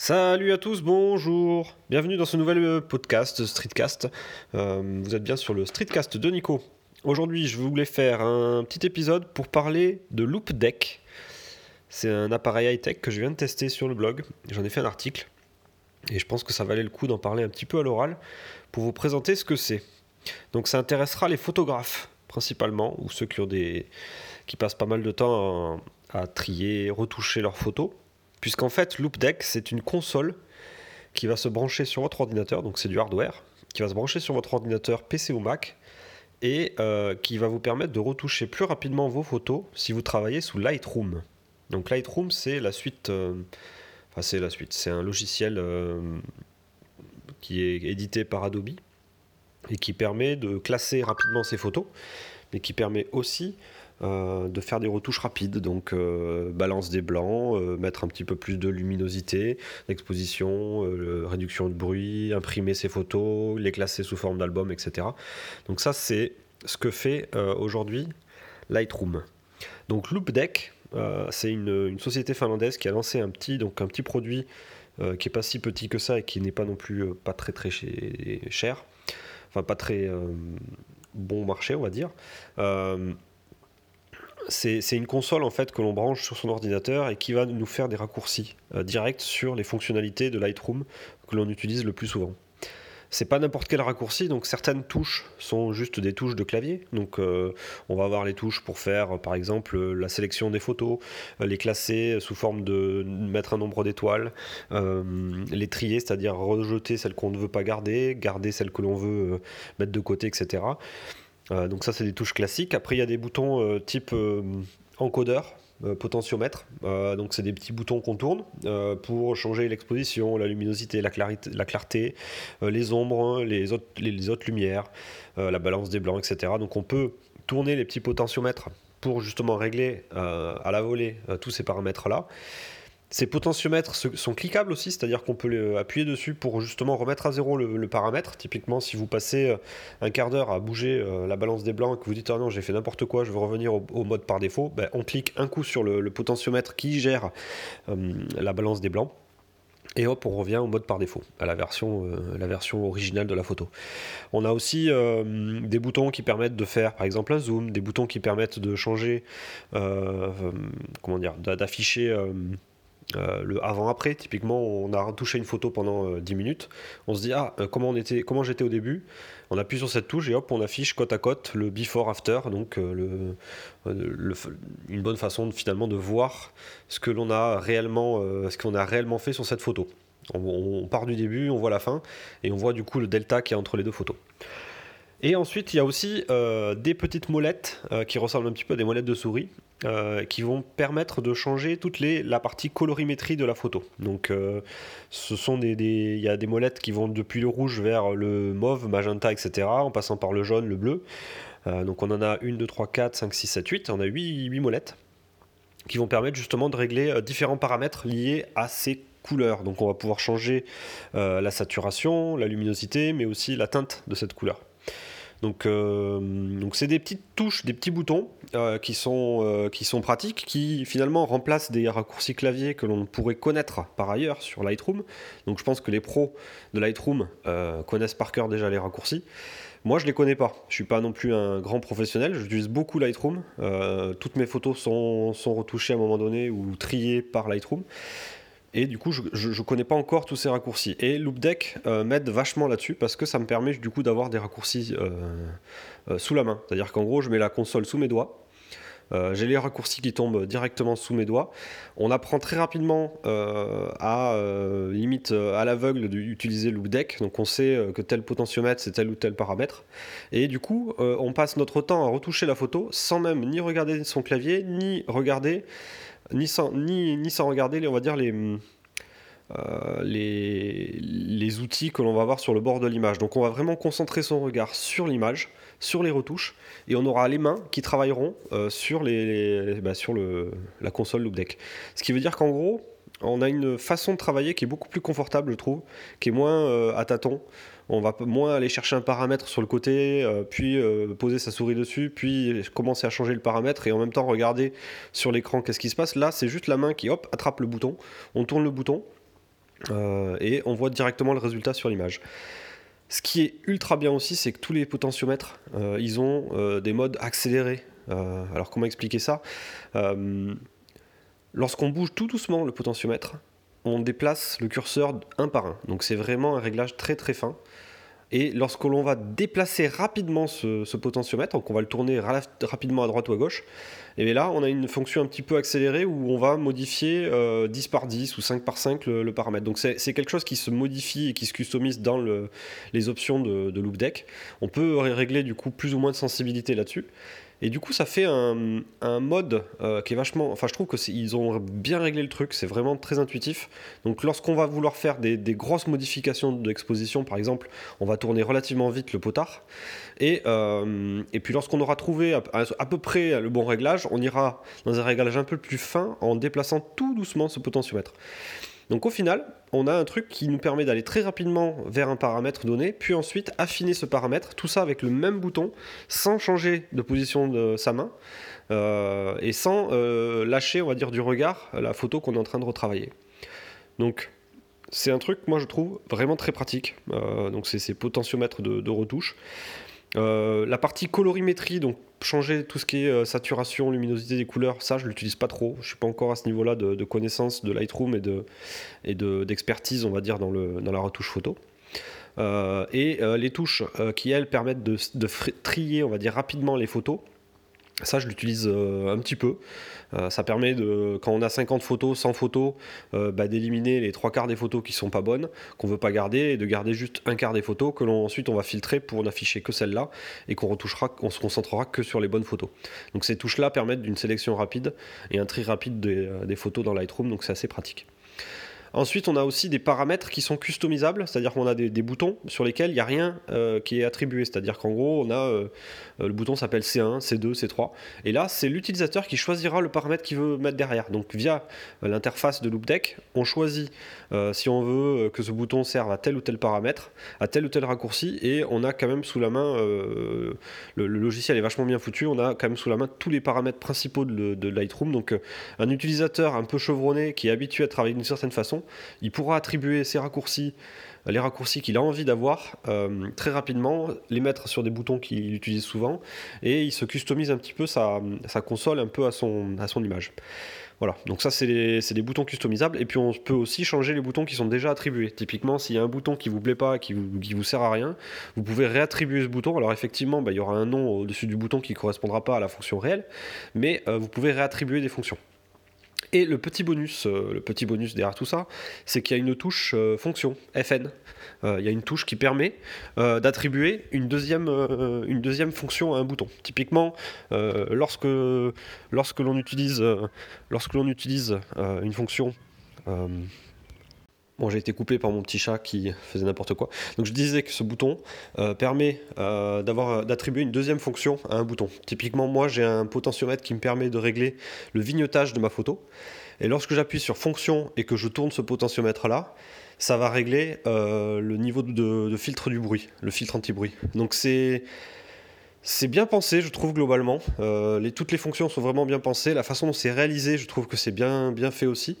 Salut à tous, bonjour Bienvenue dans ce nouvel euh, podcast Streetcast. Euh, vous êtes bien sur le Streetcast de Nico. Aujourd'hui, je voulais faire un petit épisode pour parler de Loop Deck. C'est un appareil high-tech que je viens de tester sur le blog. J'en ai fait un article. Et je pense que ça valait le coup d'en parler un petit peu à l'oral pour vous présenter ce que c'est. Donc ça intéressera les photographes principalement, ou ceux qui, ont des... qui passent pas mal de temps à, à trier, retoucher leurs photos puisqu'en fait Loopdeck c'est une console qui va se brancher sur votre ordinateur, donc c'est du hardware, qui va se brancher sur votre ordinateur PC ou Mac et euh, qui va vous permettre de retoucher plus rapidement vos photos si vous travaillez sous Lightroom. Donc Lightroom c'est la suite, euh, enfin c'est la suite, c'est un logiciel euh, qui est édité par Adobe et qui permet de classer rapidement ses photos, mais qui permet aussi de faire des retouches rapides, donc euh, balance des blancs, euh, mettre un petit peu plus de luminosité, d'exposition, réduction de bruit, imprimer ses photos, les classer sous forme d'album, etc. Donc ça c'est ce que fait aujourd'hui Lightroom. Donc Loopdeck, c'est une, société finlandaise qui a lancé un petit, donc un petit produit qui est pas si petit que ça et qui n'est pas non plus pas très très cher, enfin pas très bon marché on va dire c'est une console en fait que l'on branche sur son ordinateur et qui va nous faire des raccourcis euh, directs sur les fonctionnalités de Lightroom que l'on utilise le plus souvent. C'est pas n'importe quel raccourci, donc certaines touches sont juste des touches de clavier. Donc euh, on va avoir les touches pour faire par exemple la sélection des photos, euh, les classer sous forme de mettre un nombre d'étoiles, les trier, c'est-à-dire rejeter celles qu'on ne veut pas garder, garder celles que l'on veut mettre de côté, etc. Euh, donc ça c'est des touches classiques. Après il y a des boutons euh, type euh, encodeur, potentiomètre. donc c'est des petits boutons qu'on tourne pour changer l'exposition, la luminosité, la, clarté, les ombres, les autres, les autres lumières, la balance des blancs, etc. Donc on peut tourner les petits potentiomètres pour justement régler à la volée tous ces paramètres là. Ces potentiomètres sont cliquables aussi, c'est-à-dire qu'on peut appuyer dessus pour justement remettre à zéro le, paramètre. Typiquement, si vous passez euh, un quart d'heure à bouger euh, la balance des blancs et que vous dites ah non j'ai fait n'importe quoi, je veux revenir au, mode par défaut, ben, on clique un coup sur le, potentiomètre qui gère euh, la balance des blancs. Et hop, on revient au mode par défaut, à la version, la version originale de la photo. On a aussi des boutons qui permettent de faire, par exemple, un zoom, des boutons qui permettent de changer, comment dire, d'afficher euh, le avant-après, typiquement, on a retouché une photo pendant 10 euh, minutes. On se dit, ah, euh, comment, on était, comment j'étais au début? On appuie sur cette touche et hop, on affiche côte à côte le before-after. Donc, le, une bonne façon finalement de voir ce que l'on a réellement, ce qu'on a réellement fait sur cette photo. On, part du début, on voit la fin et on voit du coup le delta qui est entre les deux photos. Et ensuite, il y a aussi des petites molettes qui ressemblent un petit peu à des molettes de souris euh, qui vont permettre de changer toute la partie colorimétrie de la photo. Donc, euh, ce sont des, il y a des molettes qui vont depuis le rouge vers le mauve, magenta, etc., en passant par le jaune, le bleu. Euh, donc, on en a 1, 2, 3, 4, 5, 6, 7, 8. On a 8, 8 molettes qui vont permettre justement de régler différents paramètres liés à ces couleurs. Donc, on va pouvoir changer la saturation, la luminosité, mais aussi la teinte de cette couleur. Donc, euh, donc c'est des petites touches, des petits boutons euh, qui, sont, euh, qui sont pratiques, qui finalement remplacent des raccourcis clavier que l'on pourrait connaître par ailleurs sur Lightroom. Donc je pense que les pros de Lightroom connaissent par cœur déjà les raccourcis. Moi, je les connais pas. Je suis pas non plus un grand professionnel. J'utilise beaucoup Lightroom. toutes mes photos sont, sont retouchées à un moment donné ou triées par Lightroom. Et du coup, je ne connais pas encore tous ces raccourcis. Et Loopdeck euh, m'aide vachement là-dessus parce que ça me permet du coup d'avoir des raccourcis euh, euh, sous la main. C'est-à-dire qu'en gros, je mets la console sous mes doigts. J'ai les raccourcis qui tombent directement sous mes doigts. On apprend très rapidement à limite à l'aveugle d'utiliser Loopdeck. Donc on sait que tel potentiomètre c'est tel ou tel paramètre. Et du coup, on passe notre temps à retoucher la photo sans même ni regarder son clavier ni regarder ni sans, ni, sans regarder, on va dire, les, euh, les, les, outils que l'on va avoir sur le bord de l'image. Donc on va vraiment concentrer son regard sur l'image, sur les retouches, et on aura les mains qui travailleront euh, sur, les, bah, sur le, la console Loop Deck. Ce qui veut dire qu'en gros, on a une façon de travailler qui est beaucoup plus confortable, je trouve, qui est moins euh, à tâtons. On va moins aller chercher un paramètre sur le côté, euh, puis euh, poser sa souris dessus, puis commencer à changer le paramètre et en même temps regarder sur l'écran qu'est-ce qui se passe. Là, c'est juste la main qui hop attrape le bouton. On tourne le bouton et on voit directement le résultat sur l'image. Ce qui est ultra bien aussi, c'est que tous les potentiomètres, ils ont des modes accélérés. alors comment expliquer ça? Lorsqu'on bouge tout doucement le potentiomètre, on déplace le curseur un par un. Donc c'est vraiment un réglage très très fin. Et lorsque l'on va déplacer rapidement ce, potentiomètre, donc on va le tourner rapidement à droite ou à gauche, et bien là on a une fonction un petit peu accélérée où on va modifier 10 euh, par 10 ou 5 par 5 le, paramètre. Donc c'est quelque chose qui se modifie et qui se customise dans les options de, de Loop Deck. On peut régler du coup plus ou moins de sensibilité là-dessus. Et du coup, ça fait un, mode euh, qui est vachement. Enfin, je trouve qu'ils ont bien réglé le truc, c'est vraiment très intuitif. Donc, lorsqu'on va vouloir faire des, grosses modifications d'exposition, par exemple, on va tourner relativement vite le potard. Et, euh, puis, lorsqu'on aura trouvé à, à, peu près le bon réglage, on ira dans un réglage un peu plus fin en déplaçant tout doucement ce potentiomètre. Donc au final, on a un truc qui nous permet d'aller très rapidement vers un paramètre donné, puis ensuite affiner ce paramètre, tout ça avec le même bouton, sans changer de position de sa main, euh, et sans euh, lâcher, on dire, du regard la photo qu'on est en train de retravailler. Donc c'est un truc, moi je trouve, vraiment très pratique. Euh, donc c'est ces potentiomètres de, de retouche. La partie colorimétrie, donc changer tout ce qui est euh, saturation, luminosité des couleurs, ça je l'utilise pas trop. Je suis pas encore à ce niveau-là de, connaissance de Lightroom et de et d'expertise, on va dire, dans, la retouche photo. Euh, et euh, les touches qui elles permettent de, de, trier, on va dire, rapidement les photos. Ça, je l'utilise un petit peu. Euh, ça permet, de, quand on a 50 photos, 100 photos, euh, bah, d'éliminer les trois quarts des photos qui sont pas bonnes, qu'on veut pas garder, et de garder juste un quart des photos que l'on ensuite on va filtrer pour n'afficher que celles-là et qu'on retouchera, se concentrera que sur les bonnes photos. Donc ces touches-là permettent d'une sélection rapide et un tri rapide des, euh, des photos dans Lightroom, donc c'est assez pratique. Ensuite, on a aussi des paramètres qui sont customisables, c'est-à-dire qu'on a des, boutons sur lesquels il n'y a rien euh, qui est attribué. C'est-à-dire qu'en gros, on a euh, euh, le bouton s'appelle C1, C2, C3. Et là, c'est l'utilisateur qui choisira le paramètre qu'il veut mettre derrière. Donc via l'interface de LoopDeck, on choisit si on veut que ce bouton serve à tel ou tel paramètre, à tel ou tel raccourci, et on a quand même sous la main, le, logiciel est vachement bien foutu, on a quand même sous la main tous les paramètres principaux de, de Lightroom. Donc un utilisateur un peu chevronné qui est habitué à travailler d'une certaine façon, il pourra attribuer ses raccourcis, les raccourcis qu'il a envie d'avoir euh, très rapidement, les mettre sur des boutons qu'il utilise souvent, et il se customise un petit peu sa, console un peu à son, image. Voilà, donc ça c'est des boutons customisables et puis on peut aussi changer les boutons qui sont déjà attribués. Typiquement, s'il y a un bouton qui vous plaît pas, qui vous, vous sert à rien, vous pouvez réattribuer ce bouton. Alors effectivement, bah, il y aura un nom au-dessus du bouton qui correspondra pas à la fonction réelle, mais euh, vous pouvez réattribuer des fonctions. Et le petit bonus, euh, le petit bonus derrière tout ça, c'est qu'il y a une touche euh, fonction FN. Euh, il y a une touche qui permet d'attribuer une deuxième, une deuxième fonction à un bouton. Typiquement, lorsque, lorsque l'on utilise, lorsque l'on utilise une fonction Bon, j'ai été coupé par mon petit chat qui faisait n'importe quoi. Donc je disais que ce bouton euh, permet euh, d'avoir, d'attribuer une deuxième fonction à un bouton. Typiquement, moi j'ai un potentiomètre qui me permet de régler le vignetage de ma photo. Et lorsque j'appuie sur fonction et que je tourne ce potentiomètre là, ça va régler euh, le niveau de, filtre du bruit, le filtre anti-bruit. Donc c'est c'est bien pensé, je trouve globalement. toutes les fonctions sont vraiment bien pensées. La façon dont c'est réalisé, je trouve que c'est bien, bien fait aussi.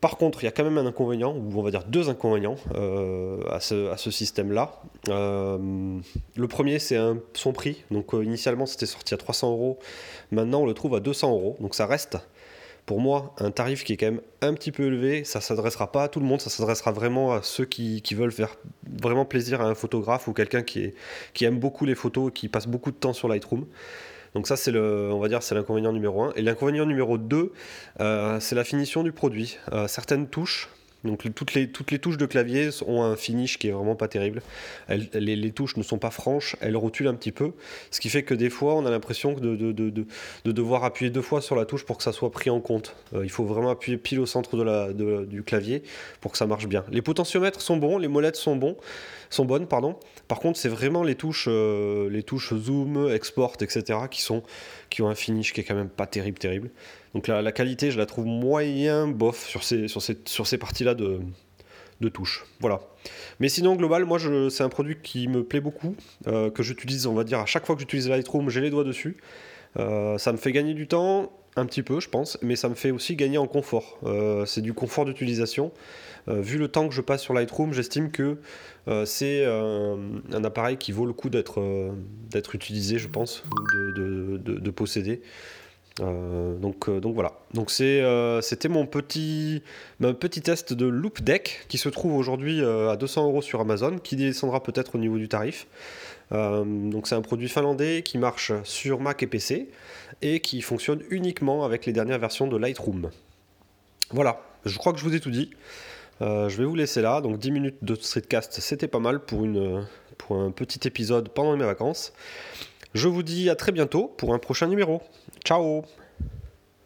Par contre, il y a quand même un inconvénient, ou on va dire deux inconvénients euh, à ce, système-là. Euh, le premier, c'est son prix. Donc euh, initialement, c'était sorti à 300 euros. Maintenant, on le trouve à 200 euros. Donc ça reste, pour moi, un tarif qui est quand même un petit peu élevé. Ça ne s'adressera pas à tout le monde. Ça s'adressera vraiment à ceux qui, veulent faire vraiment plaisir à un photographe ou quelqu'un qui, qui aime beaucoup les photos et qui passe beaucoup de temps sur Lightroom. Donc ça, c'est le, on va dire, c'est l'inconvénient numéro 1. Et l'inconvénient numéro 2, euh, c'est la finition du produit. Euh, certaines touches donc toutes les, toutes les touches de clavier ont un finish qui est vraiment pas terrible. les, touches ne sont pas franches, elles rotulent un petit peu, ce qui fait que des fois on a l'impression de, de, de, de, devoir appuyer deux fois sur la touche pour que ça soit pris en compte. Euh, il faut vraiment appuyer pile au centre du clavier pour que ça marche bien. Les potentiomètres sont bons, les molettes sont bons, sont bonnes, pardon. Par contre, c'est vraiment les touches, euh, les touches zoom, export, etc. qui sont qui ont un finish qui est quand même pas terrible, terrible. Donc la, qualité, je la trouve moyen bof sur ces, sur ces, sur ces parties-là de, de touche. Voilà. Mais sinon, global, moi, c'est un produit qui me plaît beaucoup, euh, que j'utilise, on va dire, à chaque fois que j'utilise Lightroom, j'ai les doigts dessus. Euh, ça me fait gagner du temps. Un petit peu, je pense, mais ça me fait aussi gagner en confort. Euh, c'est du confort d'utilisation. Euh, vu le temps que je passe sur Lightroom, j'estime que euh, c'est un appareil qui vaut le coup d'être d'être utilisé, je pense, de, de, posséder. donc, donc voilà. Donc c'était mon petit, mon petit test de Loop Deck qui se trouve aujourd'hui à 200 euros sur Amazon, qui descendra peut-être au niveau du tarif. Donc c'est un produit finlandais qui marche sur Mac et PC et qui fonctionne uniquement avec les dernières versions de Lightroom. Voilà, je crois que je vous ai tout dit. Euh, je vais vous laisser là. Donc 10 minutes de streetcast, c'était pas mal pour, pour un petit épisode pendant mes vacances. Je vous dis à très bientôt pour un prochain numéro. Ciao